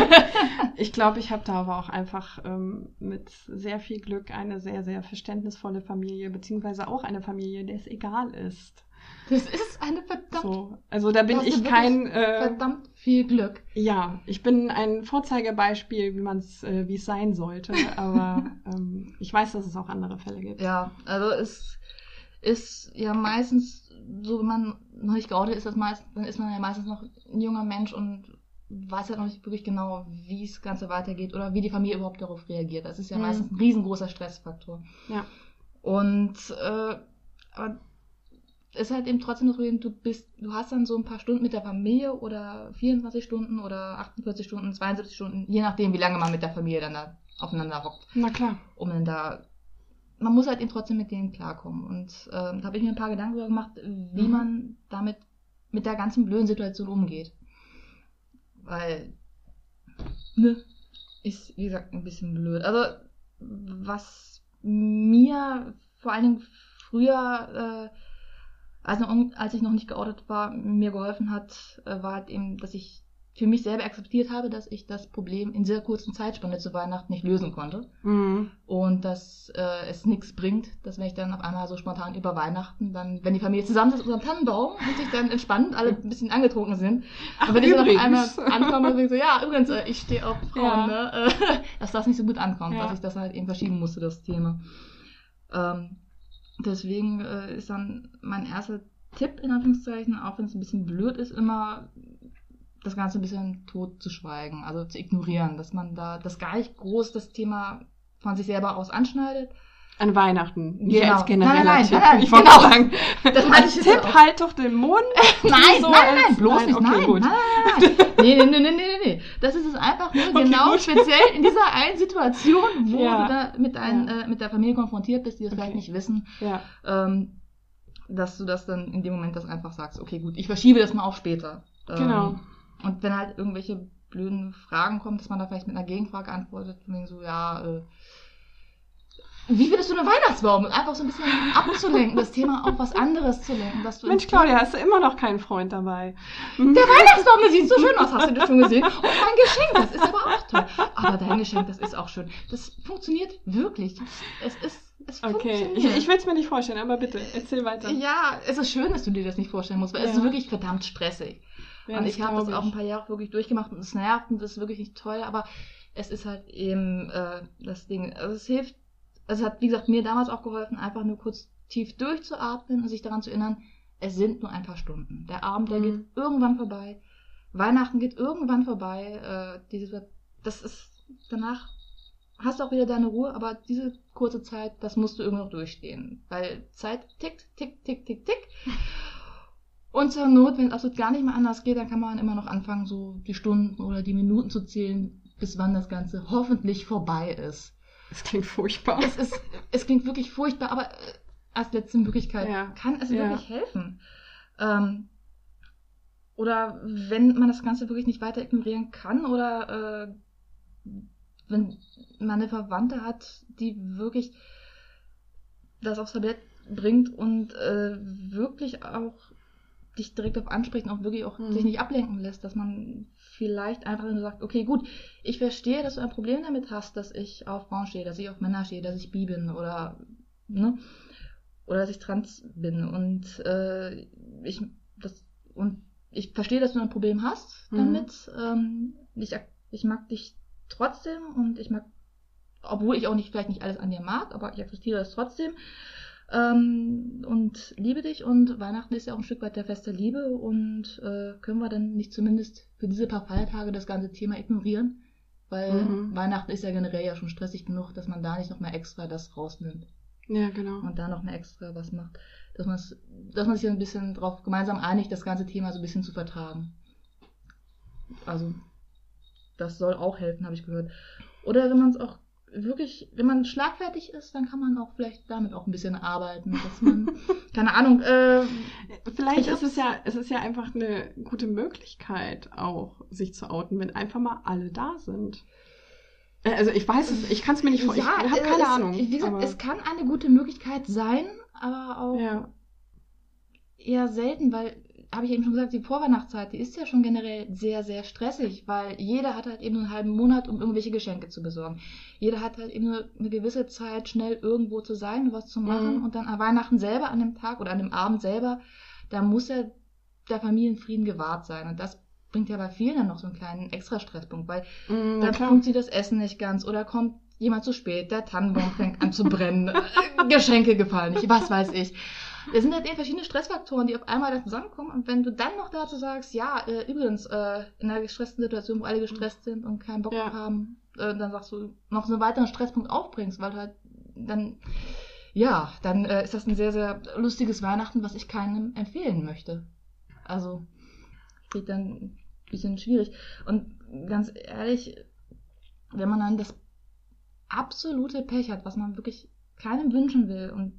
Ich glaube, ich habe da aber auch einfach ähm, mit sehr viel Glück eine sehr, sehr verständnisvolle Familie, beziehungsweise auch eine Familie, der es egal ist. Das ist eine verdammt, So. Also da bin ich kein, äh, verdammt viel Glück. ja, ich bin ein Vorzeigebeispiel, wie man es, äh, wie es sein sollte, aber ähm, ich weiß, dass es auch andere Fälle gibt. Ja, also es ist ja meistens so, wenn man noch nicht geoutet ist, das meist, dann ist man ja meistens noch ein junger Mensch und weiß halt noch nicht wirklich genau, wie das Ganze weitergeht oder wie die Familie überhaupt darauf reagiert. Das ist ja Mhm. meistens ein riesengroßer Stressfaktor. Ja. Und äh, aber es ist halt eben trotzdem das Problem, du bist, du hast dann so ein paar Stunden mit der Familie oder 24 Stunden oder 48 Stunden, 72 Stunden, je nachdem, wie lange man mit der Familie dann da aufeinander hockt Na klar. um dann da. Man muss halt eben trotzdem mit denen klarkommen. Und ähm, da habe ich mir ein paar Gedanken darüber gemacht, wie Mhm. man damit mit der ganzen blöden Situation umgeht. Weil, ne, ist, wie gesagt, ein bisschen blöd. Also, was mir vor allen Dingen früher, äh, als, noch, als ich noch nicht geoutet war, mir geholfen hat, äh, war halt eben, dass ich für mich selber akzeptiert habe, dass ich das Problem in sehr kurzen Zeitspanne zu Weihnachten nicht lösen konnte Mhm. und dass äh, es nichts bringt, dass wenn ich dann auf einmal so spontan über Weihnachten dann, wenn die Familie zusammensitzt unter dem Tannenbaum sich dann entspannt alle ein bisschen angetrunken sind, Ach, und wenn ich dann auf einmal ankomme und denke so, ja, übrigens, äh, ich stehe auf Frauen, Ja. ne, äh, dass das nicht so gut ankommt, Ja. dass ich das halt eben verschieben musste, das Thema. Ähm, deswegen äh, ist dann mein erster Tipp, in Anführungszeichen, auch wenn es ein bisschen blöd ist, immer das Ganze ein bisschen tot zu schweigen, also zu ignorieren, dass man da das gar nicht groß das Thema von sich selber aus anschneidet. An Weihnachten. Nicht Genau. als genereller Nein, nein, Tipp. nein, nein, ich wollte genau. sagen, Das ich Tipp auch. halt doch den Mund. Nein, so nein, nein, bloß nein, nicht. okay, nein, gut. nein, nein, nein. Nee, nee, nee, nee, nee, nee. Das ist es einfach nur Okay, genau gut. speziell in dieser einen Situation, wo Ja. du da mit, ein, Ja. äh, mit der Familie konfrontiert bist, die das Okay. vielleicht nicht wissen, Ja. ähm, dass du das dann in dem Moment das einfach sagst, okay, gut, ich verschiebe das mal auf später. Ähm, Genau. Und wenn halt irgendwelche blöden Fragen kommen, dass man da vielleicht mit einer Gegenfrage antwortet, von wegen so, ja, äh, wie findest du einen Weihnachtsbaum? Einfach so ein bisschen abzulenken, das Thema auf was anderes zu lenken. Dass du Mensch, Claudia, hast du immer noch keinen Freund dabei? Hm? der Weihnachtsbaum, der sieht so schön aus. Hast du das schon gesehen? Und mein Geschenk, das ist aber auch toll. Aber dein Geschenk, das ist auch schön. Das funktioniert wirklich. Es ist, es Okay, ich, funktioniert. ich will es mir nicht vorstellen, aber bitte, erzähl weiter. ja, es ist schön, dass du dir das nicht vorstellen musst, weil es Ja. ist wirklich verdammt stressig. Ja, und ich habe das auch ein paar Jahre wirklich durchgemacht und es nervt und das ist wirklich nicht toll, aber es ist halt eben äh, das Ding. Also es hilft, also es hat, wie gesagt, mir damals auch geholfen, einfach nur kurz tief durchzuatmen und sich daran zu erinnern, es sind nur ein paar Stunden. Der Abend, der Mhm. geht irgendwann vorbei. Weihnachten geht irgendwann vorbei. Äh, diese, das ist danach hast du auch wieder deine Ruhe, aber diese kurze Zeit, das musst du irgendwie noch durchstehen. Weil Zeit tickt, tick, tick, tick, tick. Und zur Not, wenn es absolut gar nicht mehr anders geht, dann kann man immer noch anfangen, so die Stunden oder die Minuten zu zählen, bis wann das Ganze hoffentlich vorbei ist. Das klingt furchtbar. Es, ist, es klingt wirklich furchtbar, aber äh, als letzte Möglichkeit Ja. kann es Ja. wirklich helfen. Ähm, oder wenn man das Ganze wirklich nicht weiter ignorieren kann oder äh, wenn man eine Verwandte hat, die wirklich das aufs Tablett bringt und äh, wirklich auch dich direkt auf anspricht und auch wirklich auch Mhm. sich nicht ablenken lässt, dass man vielleicht einfach nur sagt, okay, gut, ich verstehe, dass du ein Problem damit hast, dass ich auf Frauen stehe, dass ich auf Männer stehe, dass ich bi bin oder ne? Oder dass ich trans bin und äh, ich das und ich verstehe, dass du ein Problem hast Mhm. damit. Ähm, ich, ich mag dich trotzdem und ich mag, obwohl ich auch nicht vielleicht nicht alles an dir mag, aber ich akzeptiere das trotzdem. Ähm, und liebe dich und Weihnachten ist ja auch ein Stück weit der Fest der Liebe und äh, können wir dann nicht zumindest für diese paar Feiertage das ganze Thema ignorieren? Weil Mhm. Weihnachten ist ja generell ja schon stressig genug, dass man da nicht noch mehr extra das rausnimmt Ja, genau. und da noch mehr extra was macht. Dass, man's, dass man sich ein bisschen drauf gemeinsam einigt, das ganze Thema so ein bisschen zu vertragen. Also, das soll auch helfen, habe ich gehört. Oder wenn man es auch wirklich, wenn man schlagfertig ist, dann kann man auch vielleicht damit auch ein bisschen arbeiten, dass man, keine Ahnung, äh, Vielleicht Ich ist es ja, es ist ja einfach eine gute Möglichkeit, auch sich zu outen, wenn einfach mal alle da sind. Äh, Also ich weiß es, ich kann es mir nicht vorstellen. ich habe äh, keine es, Ahnung. Wie gesagt, aber- es kann eine gute Möglichkeit sein, aber auch ja. eher selten, weil, habe ich eben schon gesagt, die Vorweihnachtszeit, die ist ja schon generell sehr, sehr stressig, weil jeder hat halt eben nur einen halben Monat, um irgendwelche Geschenke zu besorgen. Jeder hat halt eben nur eine gewisse Zeit, schnell irgendwo zu sein und was zu machen Mhm. und dann an Weihnachten selber, an dem Tag oder an dem Abend selber, da muss ja der Familienfrieden gewahrt sein und das bringt ja bei vielen dann noch so einen kleinen extra Stresspunkt, weil na dann klar. funktioniert das Essen nicht ganz oder kommt jemand zu spät, der Tannenbaum fängt an zu brennen, Geschenke gefallen nicht, was weiß ich. Es sind halt eben verschiedene Stressfaktoren, die auf einmal da zusammenkommen und wenn du dann noch dazu sagst, ja, äh, übrigens, äh, in einer gestressten Situation, wo alle gestresst sind und keinen Bock Ja. haben, äh, dann sagst du, noch so einen weiteren Stresspunkt aufbringst, weil du halt dann, ja, dann äh, ist das ein sehr, sehr lustiges Weihnachten, was ich keinem empfehlen möchte. Also, wird dann ein bisschen schwierig. Und ganz ehrlich, wenn man dann das absolute Pech hat, was man wirklich keinem wünschen will und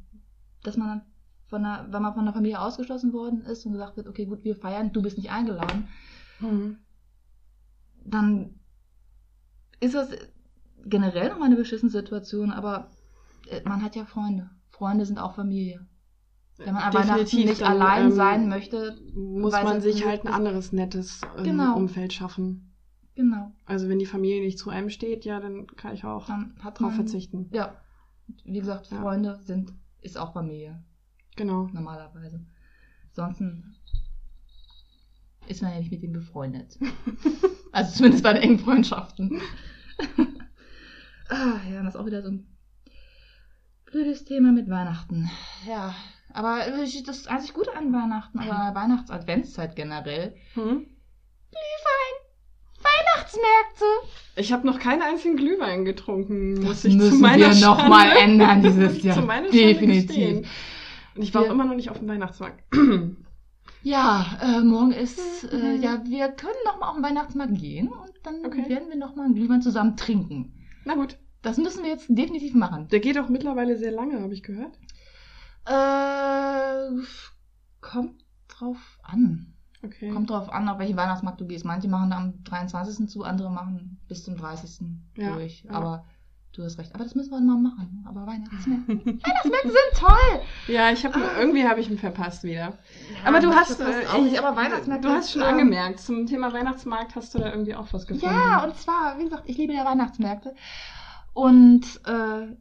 dass man dann von der, wenn man von der Familie ausgeschlossen worden ist und gesagt wird, okay, gut, wir feiern, du bist nicht eingeladen, Mhm. dann ist das generell nochmal eine beschissene Situation, aber äh, man hat ja Freunde. Freunde sind auch Familie. Wenn man an Weihnachten nicht dann, allein ähm, sein möchte, muss man sich halt ein ist- anderes nettes ähm, Genau. Umfeld schaffen. genau, Also wenn die Familie nicht zu einem steht, ja, dann kann ich auch dann hat drauf man, verzichten. Ja, wie gesagt, Ja. Freunde sind, ist auch Familie. Genau. normalerweise. Ansonsten ist man ja nicht mit ihm befreundet. also zumindest bei den engen Freundschaften. ah, ja, das ist auch wieder so ein blödes Thema mit Weihnachten. Ja, aber das ist einzig Gute an Weihnachten, aber Weihnachts-Adventszeit generell. Hm? Weihnachtsmärkte! Ich habe noch keinen einzigen Glühwein getrunken, muss Das ich zu müssen meiner wir nochmal ändern dieses Jahr. zu Definitiv. gestehen. Und ich war Wir- auch immer noch nicht auf dem Weihnachtsmarkt. Ja, äh, morgen ist, äh, ja, wir können noch mal auf den Weihnachtsmarkt gehen und dann Okay. werden wir noch mal einen Glühwein zusammen trinken. Na gut. Das müssen wir jetzt definitiv machen. Der geht auch mittlerweile sehr lange, habe ich gehört. Äh, kommt drauf an. Okay. Kommt drauf an, auf welchen Weihnachtsmarkt du gehst. Manche machen am 23. zu, andere machen bis zum 30. Ja, durch. ja. Aber du hast recht. Aber das müssen wir mal machen. Aber Weihnachtsmärkte. Weihnachtsmärkte sind toll! Ja, ich habe irgendwie habe ich ihn verpasst wieder. Ja, aber du hast äh, auch nicht, aber Weihnachtsmärkte. Du hast schon angemerkt, zum Thema Weihnachtsmarkt hast du da irgendwie auch was gefunden. Ja, und zwar, wie gesagt, ich liebe ja Weihnachtsmärkte. Und äh,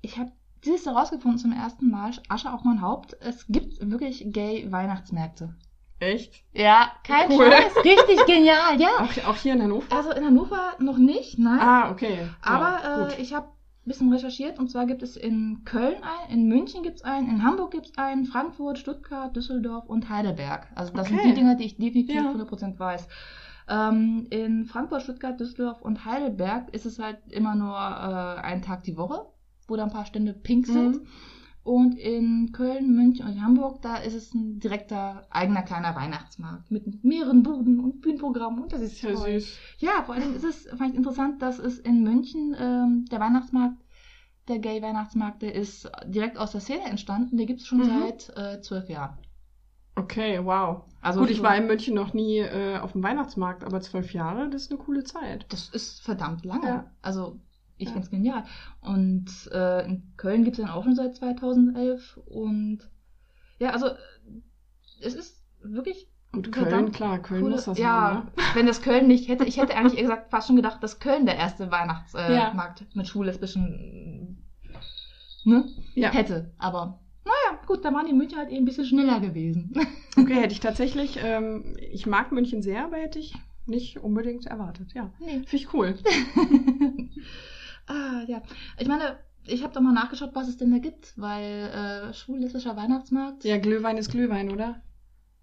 ich habe dieses Jahr rausgefunden zum ersten Mal, Asche auf mein Haupt, es gibt wirklich Gay-Weihnachtsmärkte. Echt? Ja, kein Cool. Scheiß. Richtig genial, ja. Auch, auch hier in Hannover? Also in Hannover noch nicht, nein. Ah, okay. Aber ja, äh, ich habe ein bisschen recherchiert und zwar gibt es in Köln einen, in München gibt es einen, in Hamburg gibt es einen, Frankfurt, Stuttgart, Düsseldorf und Heidelberg. Also das Okay. sind die Dinge, die ich definitiv Ja. 100% weiß. Ähm, in Frankfurt, Stuttgart, Düsseldorf und Heidelberg ist es halt immer nur äh, ein Tag die Woche, wo da ein paar Stände pink sind. Mhm. Und in Köln, München und Hamburg, da ist es ein direkter eigener kleiner Weihnachtsmarkt mit mehreren Buden und Bühnenprogrammen und das ist ja toll. süß. Ja, vor allem ist es fand ich interessant, dass es in München ähm, der Weihnachtsmarkt, der Gay-Weihnachtsmarkt, der ist direkt aus der Szene entstanden. Der gibt es schon Mhm. seit äh, zwölf Jahren. Okay, wow. Also Gut, ich war in München noch nie äh, auf dem Weihnachtsmarkt, aber zwölf Jahre, das ist eine coole Zeit. Das ist verdammt lange. Ja. Also ich Ja. find's genial. Und äh, in Köln gibt's den auch schon seit 2011. Und ja, also es ist wirklich Und Köln, klar, Köln coole, muss das ja, haben, ne? wenn das Köln nicht hätte, ich hätte eigentlich gesagt fast schon gedacht, dass Köln der erste Weihnachtsmarkt äh, Ja. Mit schwul-lesbischen ne, Ja. hätte. Aber naja, gut, da waren die München halt eben ein bisschen schneller gewesen. Okay, hätte ich tatsächlich, ähm, ich mag München sehr, aber hätte ich nicht unbedingt erwartet, ja. nee. Finde ich cool. ah, ja. Ich meine, ich habe doch mal nachgeschaut, was es denn da gibt, weil äh, schwul-lesbischer Weihnachtsmarkt. Ja, Glühwein ist Glühwein, oder?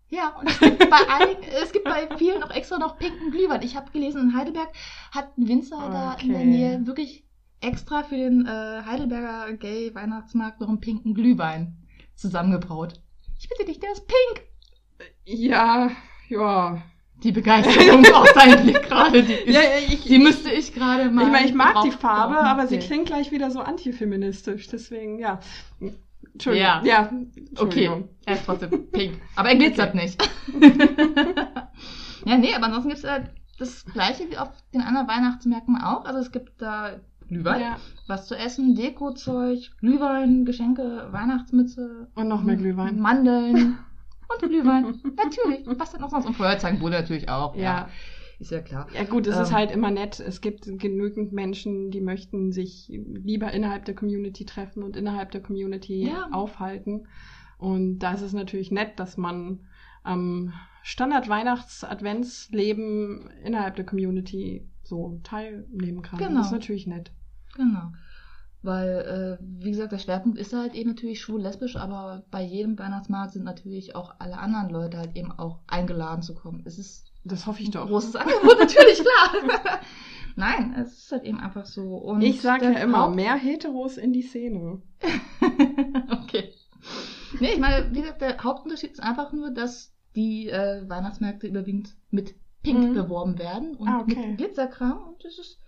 Ja, und es gibt bei einigen, es gibt bei vielen auch extra noch pinken Glühwein. Ich habe gelesen, in Heidelberg hat ein Winzer da in der Okay. Nähe wirklich extra für den äh, Heidelberger Gay Weihnachtsmarkt noch einen pinken Glühwein zusammengebraut. Ich bitte dich, der ist pink. Ja, ja. Die Begeisterung auf deinem Blick gerade, die, ist, Ja, ich, die müsste ich gerade mal. ich meine, ich mag die Farbe, drauf aber sie klingt gleich wieder so antifeministisch, deswegen, ja. Entschuldigung. Ja. ja Okay, Entschuldigung. er ist trotzdem pink. Aber er glitzert nicht. ja, nee, aber ansonsten gibt es äh, das gleiche wie auf den anderen Weihnachtsmärkten auch. Also es gibt da Glühwein, Ja. was zu essen, Dekozeug, Glühwein, Geschenke, Weihnachtsmütze, Und noch mehr Glühwein. Mandeln und Glühwein. natürlich. Was denn noch sonst? Und Feuerzangenbowle natürlich auch. Ja. Ist ja klar. Ja gut, es ist Ähm. halt immer nett. Es gibt genügend Menschen, die möchten sich lieber innerhalb der Community treffen und innerhalb der Community Ja. aufhalten. Und da ist es natürlich nett, dass man am Standard-Weihnachts-Adventsleben innerhalb der Community so teilnehmen kann. Genau. Das ist natürlich nett. Genau. Weil, äh, wie gesagt, der Schwerpunkt ist halt eben natürlich schwul-lesbisch, aber bei jedem Weihnachtsmarkt sind natürlich auch alle anderen Leute halt eben auch eingeladen zu kommen. Es ist Das hoffe ich doch. großes Angebot, natürlich, klar. Nein, es ist halt eben einfach so. Und Ich sage ja immer, Haupt- mehr Heteros in die Szene. okay. Nee, ich meine, wie gesagt, der Hauptunterschied ist einfach nur, dass die äh, Weihnachtsmärkte überwiegend mit Pink Mhm. beworben werden und Ah, okay. mit Glitzerkram. Und das ist,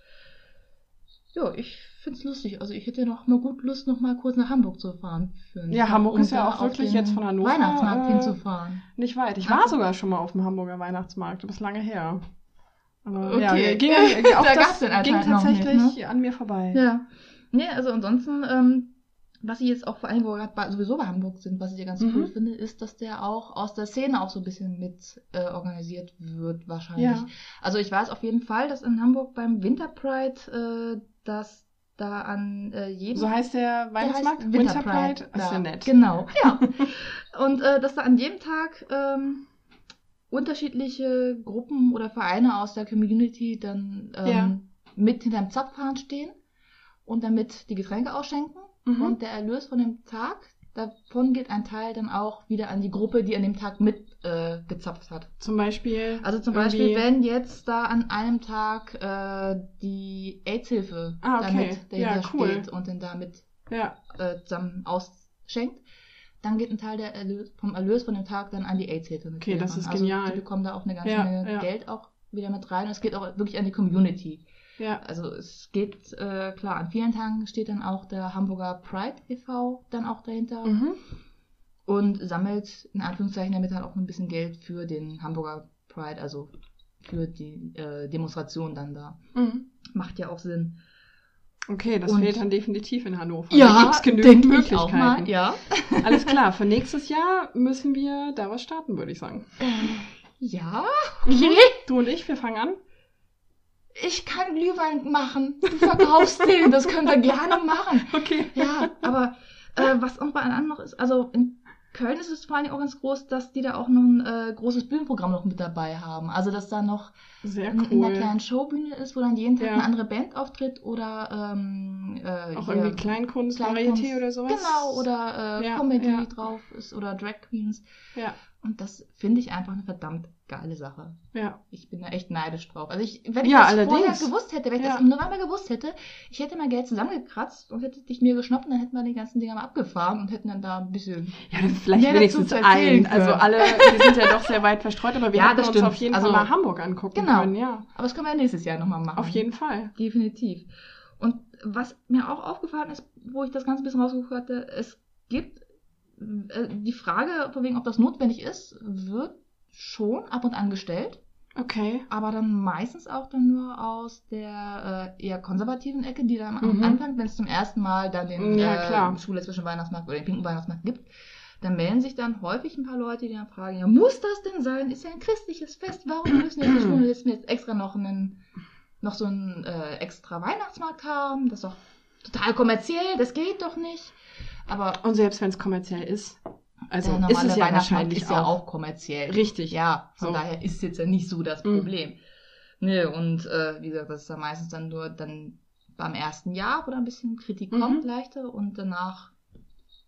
ja, ich finde es lustig. Also ich hätte noch mal gut Lust, noch mal kurz nach Hamburg zu fahren. Ja, Hamburg ist ja da auch wirklich jetzt von Hannover, Weihnachtsmarkt äh, hinzufahren. Nicht weit. Ich war sogar schon mal auf dem Hamburger Weihnachtsmarkt, aber ist lange her. Aber ja, Okay. ging, Da auch gab's das den ging noch nicht, tatsächlich an mir vorbei. Ja. Nee, also ansonsten, ähm, was ich jetzt auch vor allem, wo wir gerade sowieso bei Hamburg sind, was ich ja ganz Mhm. cool finde, ist, dass der auch aus der Szene auch so ein bisschen mit äh, organisiert wird, wahrscheinlich. Ja. Also ich weiß auf jeden Fall, dass in Hamburg beim Winter Pride, äh, dass da an äh, jedem So heißt der der Weihnachtsmarkt? heißt Winter Pride? da. Ist ja nett. Genau, ja. Und äh, dass da an jedem Tag ähm, unterschiedliche Gruppen oder Vereine aus der Community dann ähm, Ja. mit hinterm Zapfhahn stehen und damit die Getränke ausschenken. Mhm. Und der Erlös von dem Tag, davon geht ein Teil dann auch wieder an die Gruppe, die an dem Tag mit äh, gezapft hat. Zum Beispiel. Also zum Beispiel, wenn jetzt da an einem Tag äh, die AIDS-Hilfe Ah, okay. damit dahinter Ja, cool. steht und dann damit Ja, äh, zusammen ausschenkt, dann geht ein Teil der Erlös, vom Erlös von dem Tag dann an die AIDS-Hilfe. Okay, das ist also genial. Die bekommen da auch eine ganze Ja, Menge. Geld auch wieder mit rein. Und es geht auch wirklich an die Community. Ja. Also es geht, äh, klar, an vielen Tagen steht dann auch der Hamburger Pride e.V. dann auch dahinter Mhm. und sammelt in Anführungszeichen damit dann auch ein bisschen Geld für den Hamburger Pride, also für die äh, Demonstration dann da. Mhm. Macht ja auch Sinn. Okay, das Und- fehlt dann definitiv in Hannover. da gibt's genügend Möglichkeiten. mal, ja. Alles klar, für nächstes Jahr müssen wir da was starten, würde ich sagen. Ja, Mhm. okay. Du und ich, wir fangen an. Ich kann Glühwein machen. Du verkaufst den, das können wir gerne machen. Okay. Ja, aber äh, was auch bei anderen noch ist, also in Köln ist es vor allem auch ganz groß, dass die da auch noch ein äh, großes Bühnenprogramm noch mit dabei haben. Also dass da noch Sehr in, in der cool. kleinen Showbühne ist, wo dann jeden Tag Ja. eine andere Band auftritt oder ähm, äh, Auch irgendwie Kleinkunst, Kleinkunst. Varieté oder sowas. Genau, oder äh, Ja, Comedy ja. drauf ist oder Drag Queens. Ja, Und das finde ich einfach eine verdammt geile Sache. ja. Ich bin da echt neidisch drauf. Also ich, wenn ich Ja, das allerdings. vorher gewusst hätte, wenn ich Ja. das im November gewusst hätte, ich hätte mein Geld zusammengekratzt und hätte dich mir geschnappt und dann hätten wir die ganzen Dinger mal abgefahren und hätten dann da ein bisschen. Ja, vielleicht Mehr wenigstens dazu zu erzählen ein. Also alle, wir sind ja doch sehr weit verstreut, aber wir Ja, hätten das uns stimmt. auf jeden Also- Fall mal Hamburg angucken Genau. können. Ja, Aber das können wir ja nächstes Jahr nochmal machen. auf jeden Fall. Definitiv. Und was mir auch aufgefallen ist, wo ich das Ganze ein bisschen rausgeguckt hatte, es gibt äh, die Frage, von wegen, ob das notwendig ist, wird schon ab und an gestellt. Okay. aber dann meistens auch dann nur aus der äh, eher konservativen Ecke, die dann am Mhm. Anfang, wenn es zum ersten Mal dann den Ja, äh, schwul-lesbischen Weihnachtsmarkt oder den pinken Weihnachtsmarkt gibt, dann melden sich dann häufig ein paar Leute, die dann fragen, ja, muss das denn sein? Ist ja ein christliches Fest, warum müssen jetzt die Schwulen jetzt, jetzt extra noch einen, noch so einen äh, extra Weihnachtsmarkt haben? Das ist doch total kommerziell, das geht doch nicht. Aber Und selbst wenn es kommerziell ist, also der ist normale es ja Weihnachtsmarkt wahrscheinlich ist ja auch. auch kommerziell. Richtig. Ja, von So. daher ist jetzt ja nicht so das Mhm. Problem. Nee, und äh, wie gesagt, das ist dann meistens dann nur dann beim ersten Jahr, wo da ein bisschen Kritik Mhm. kommt, leichte, und danach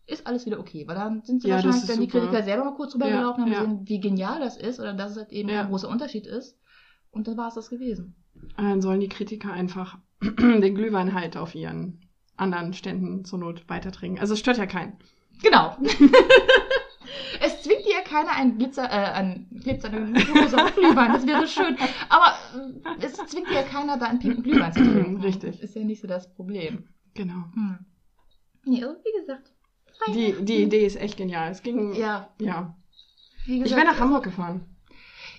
ist alles wieder okay. Weil dann sind sie Ja, wahrscheinlich ist dann die super. Kritiker selber mal kurz drüber Ja, und haben ja. gesehen, wie genial das ist oder dass es halt eben Ja. ein großer Unterschied ist. Und dann war es das gewesen. Dann sollen die Kritiker einfach den Glühwein halt auf ihren anderen Ständen zur Not weitertrinken. Also es stört ja keinen. Genau. es zwingt dir ja keiner einen Glitzer, äh, einen glitzernden rosa Glühwein, das wäre schön. Aber es zwingt dir ja keiner, da einen pinken Glühwein zu trinken. Richtig. Ist ja nicht so das Problem. Genau. Hm. Also wie gesagt. Die, die Idee ist echt genial. Es ging. Ja. Ja, wie Ich gesagt. wäre nach Hamburg gefahren.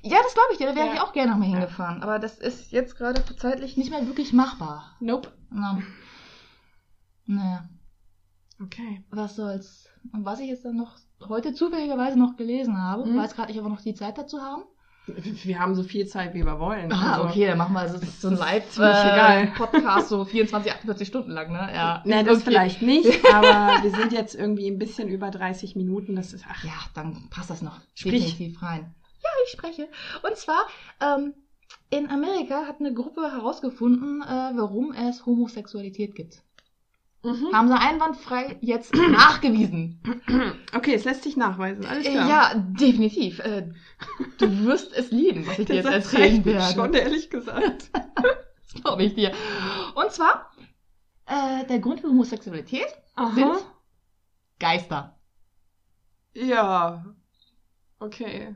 Ja, das glaube ich dir, da wäre Ja. ich auch gerne noch mal Ja. hingefahren. Aber das ist jetzt gerade zeitlich nicht mehr wirklich machbar. Nope. Na. Naja, Okay. was soll's. Und was ich jetzt dann noch heute zufälligerweise noch gelesen habe, Mhm. weiß gerade nicht, ob wir noch die Zeit dazu haben. Wir haben so viel Zeit, wie wir wollen. Ah, Also- okay, dann machen wir also so ein ist ziemlich egal. Live-Podcast, so 24, 48 Stunden lang, ne? Ja. Nein, das Okay. vielleicht nicht, aber wir sind jetzt irgendwie ein bisschen über 30 Minuten. Das ist, ach, Ja, dann passt das noch Sprich. definitiv rein. Ja, ich spreche. Und zwar, ähm, in Amerika hat eine Gruppe herausgefunden, äh, warum es Homosexualität gibt. Mhm. Haben sie einwandfrei jetzt nachgewiesen. Okay, es lässt sich nachweisen. Alles klar. ja, definitiv. Äh, du wirst es lieben, was ich dir jetzt erzählen werde. schon, ehrlich gesagt. Das glaube ich dir. Und zwar, äh, der Grund für Homosexualität sind Geister. Ja. Okay.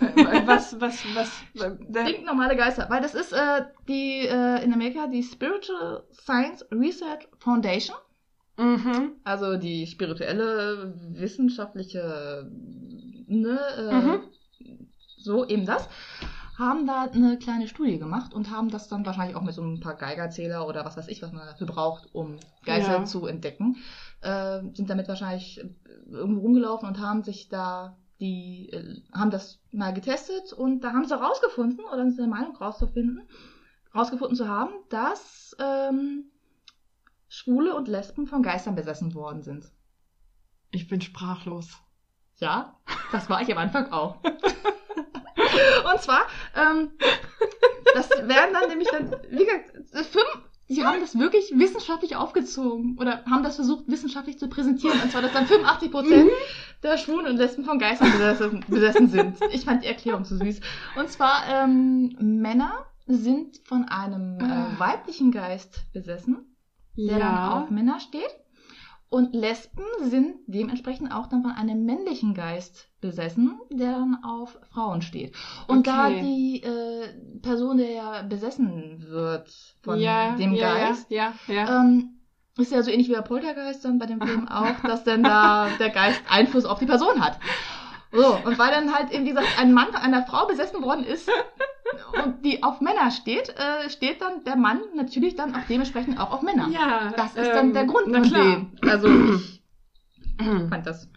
Äh, was, was, was, äh, der, Stinknormale Geister. Weil das ist äh, die äh, in Amerika die Spiritual Science Research Foundation. mhm. Also die spirituelle, wissenschaftliche, ne, äh, Mhm. so eben das, haben da eine kleine Studie gemacht und haben das dann wahrscheinlich auch mit so ein paar Geigerzähler oder was weiß ich, was man dafür braucht, um Geister Ja. zu entdecken, äh, sind damit wahrscheinlich irgendwo rumgelaufen und haben sich da die, äh, haben das mal getestet und da haben sie rausgefunden, oder sind der Meinung rauszufinden, rausgefunden zu haben, dass ähm, Schwule und Lesben von Geistern besessen worden sind. Ich bin sprachlos. Ja, das war ich am Anfang auch. Und zwar, ähm, das werden dann nämlich dann, wie gesagt, fünf, die haben das wirklich wissenschaftlich aufgezogen oder haben das versucht wissenschaftlich zu präsentieren. Und zwar, dass dann 85 Prozent der Schwulen und Lesben von Geistern besessen, besessen sind. Ich fand die Erklärung so süß. Und zwar, ähm, Männer sind von einem Ah. äh, weiblichen Geist besessen der dann auf Männer steht. Und Lesben sind dementsprechend auch dann von einem männlichen Geist besessen, der dann auf Frauen steht. Und da Okay. die äh, Person, der ja besessen wird von ja, dem ja, Geist, ja. ähm, ist ja so ähnlich wie der Poltergeist dann bei dem Film auch, dass dann da der Geist Einfluss auf die Person hat. So, und weil dann halt eben, wie gesagt, ein Mann von einer Frau besessen worden ist und die auf Männer steht, äh, steht dann der Mann natürlich dann auch dementsprechend auch auf Männer. ja, Das ist dann der Grund na klar. dem. Also ich fand das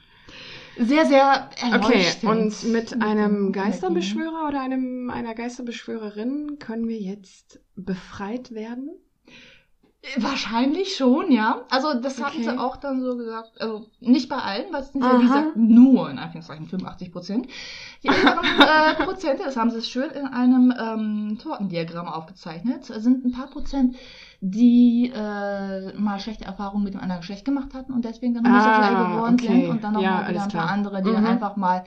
sehr, sehr Okay, erleuchtend. und mit einem. Geisterbeschwörer oder einem, einer Geisterbeschwörerin können wir jetzt befreit werden? Wahrscheinlich schon, ja. Also das hatten Okay. sie auch dann so gesagt. Also nicht bei allen, weil es sind ja wie gesagt nur in Anführungszeichen 85 Prozent. Die anderen äh, Prozente, das haben sie schön in einem ähm, Tortendiagramm aufgezeichnet, sind ein paar Prozent, die äh, mal schlechte Erfahrungen mit dem anderen Geschlecht gemacht hatten und deswegen dann homosexuell Ah, geworden okay. sind und dann noch Ja, mal wieder ein paar klar. andere, die dann Mhm. einfach mal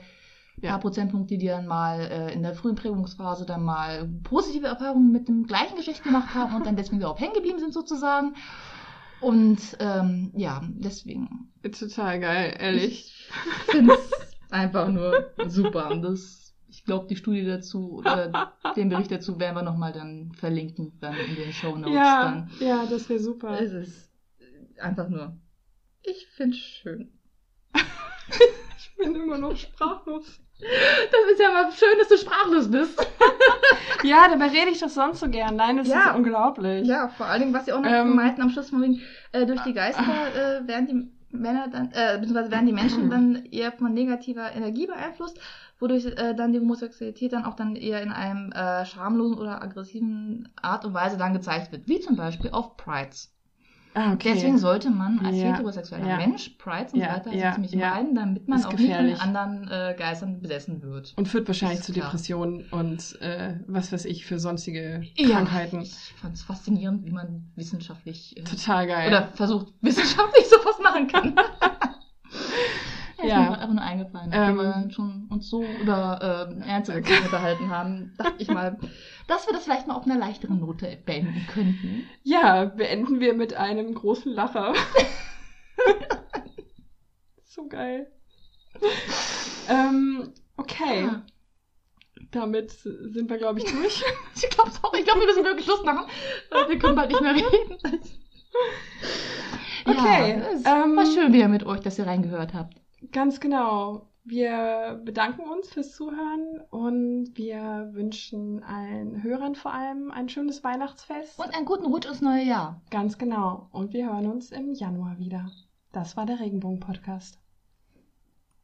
Ja. paar Prozentpunkte, die dann mal äh, in der frühen Prägungsphase dann mal positive Erfahrungen mit dem gleichen Geschlecht gemacht haben und dann deswegen darauf hängen geblieben sind sozusagen. Und ähm, ja, deswegen Total geil, ehrlich. finde ich einfach nur super. Und das, ich glaube, die Studie dazu oder den Bericht dazu werden wir nochmal dann verlinken, dann in den Show Notes Ja, dann. ja, das wäre super. Es ist einfach nur, ich finde es schön. Ich bin immer noch sprachlos. Das ist ja mal schön, dass du sprachlos bist. Ja, dabei rede ich doch sonst so gern. Nein, das Ja. ist unglaublich. Ja, vor allen Dingen, was sie auch noch Ähm, meinten am Schluss von wegen, äh, durch die Geister äh, werden die Männer dann, äh, beziehungsweise werden die Menschen dann eher von negativer Energie beeinflusst, wodurch äh, dann die Homosexualität dann auch dann eher in einem äh, schamlosen oder aggressiven Art und Weise dann gezeigt wird, wie zum Beispiel auf Prides. Ah, okay. Deswegen sollte man als Ja, heterosexueller ja. Mensch Prides und so weiter ja, ziemlich ja. meiden, damit man Ist auch nicht gefährlich. von anderen äh, Geistern besessen wird. Und führt wahrscheinlich zu klar. Depressionen und äh, was weiß ich für sonstige Krankheiten. Ich fand es faszinierend, wie man wissenschaftlich äh, Total geil. oder versucht, wissenschaftlich sowas machen kann. ja, ist Ja. mir gerade einfach nur eingefallen, Ähm. nachdem wir dann schon uns so über ähm, ernste Dinge unterhalten haben, dachte ich mal, dass wir das vielleicht mal auf einer leichteren Note beenden könnten. Ja, beenden wir mit einem großen Lacher. so geil. ähm, okay. Ja. Damit sind wir, glaube ich, durch. Ich glaube auch. Ich glaube, wir müssen wirklich Schluss machen. Wir können bald nicht mehr reden. Okay, Ja, es ähm, war schön wieder mit euch, dass ihr reingehört habt. Ganz genau. Wir bedanken uns fürs Zuhören und wir wünschen allen Hörern vor allem ein schönes Weihnachtsfest. Und einen guten Rutsch ins neue Jahr. Ganz genau. Und wir hören uns im Januar wieder. Das war der Regenbogen-Podcast.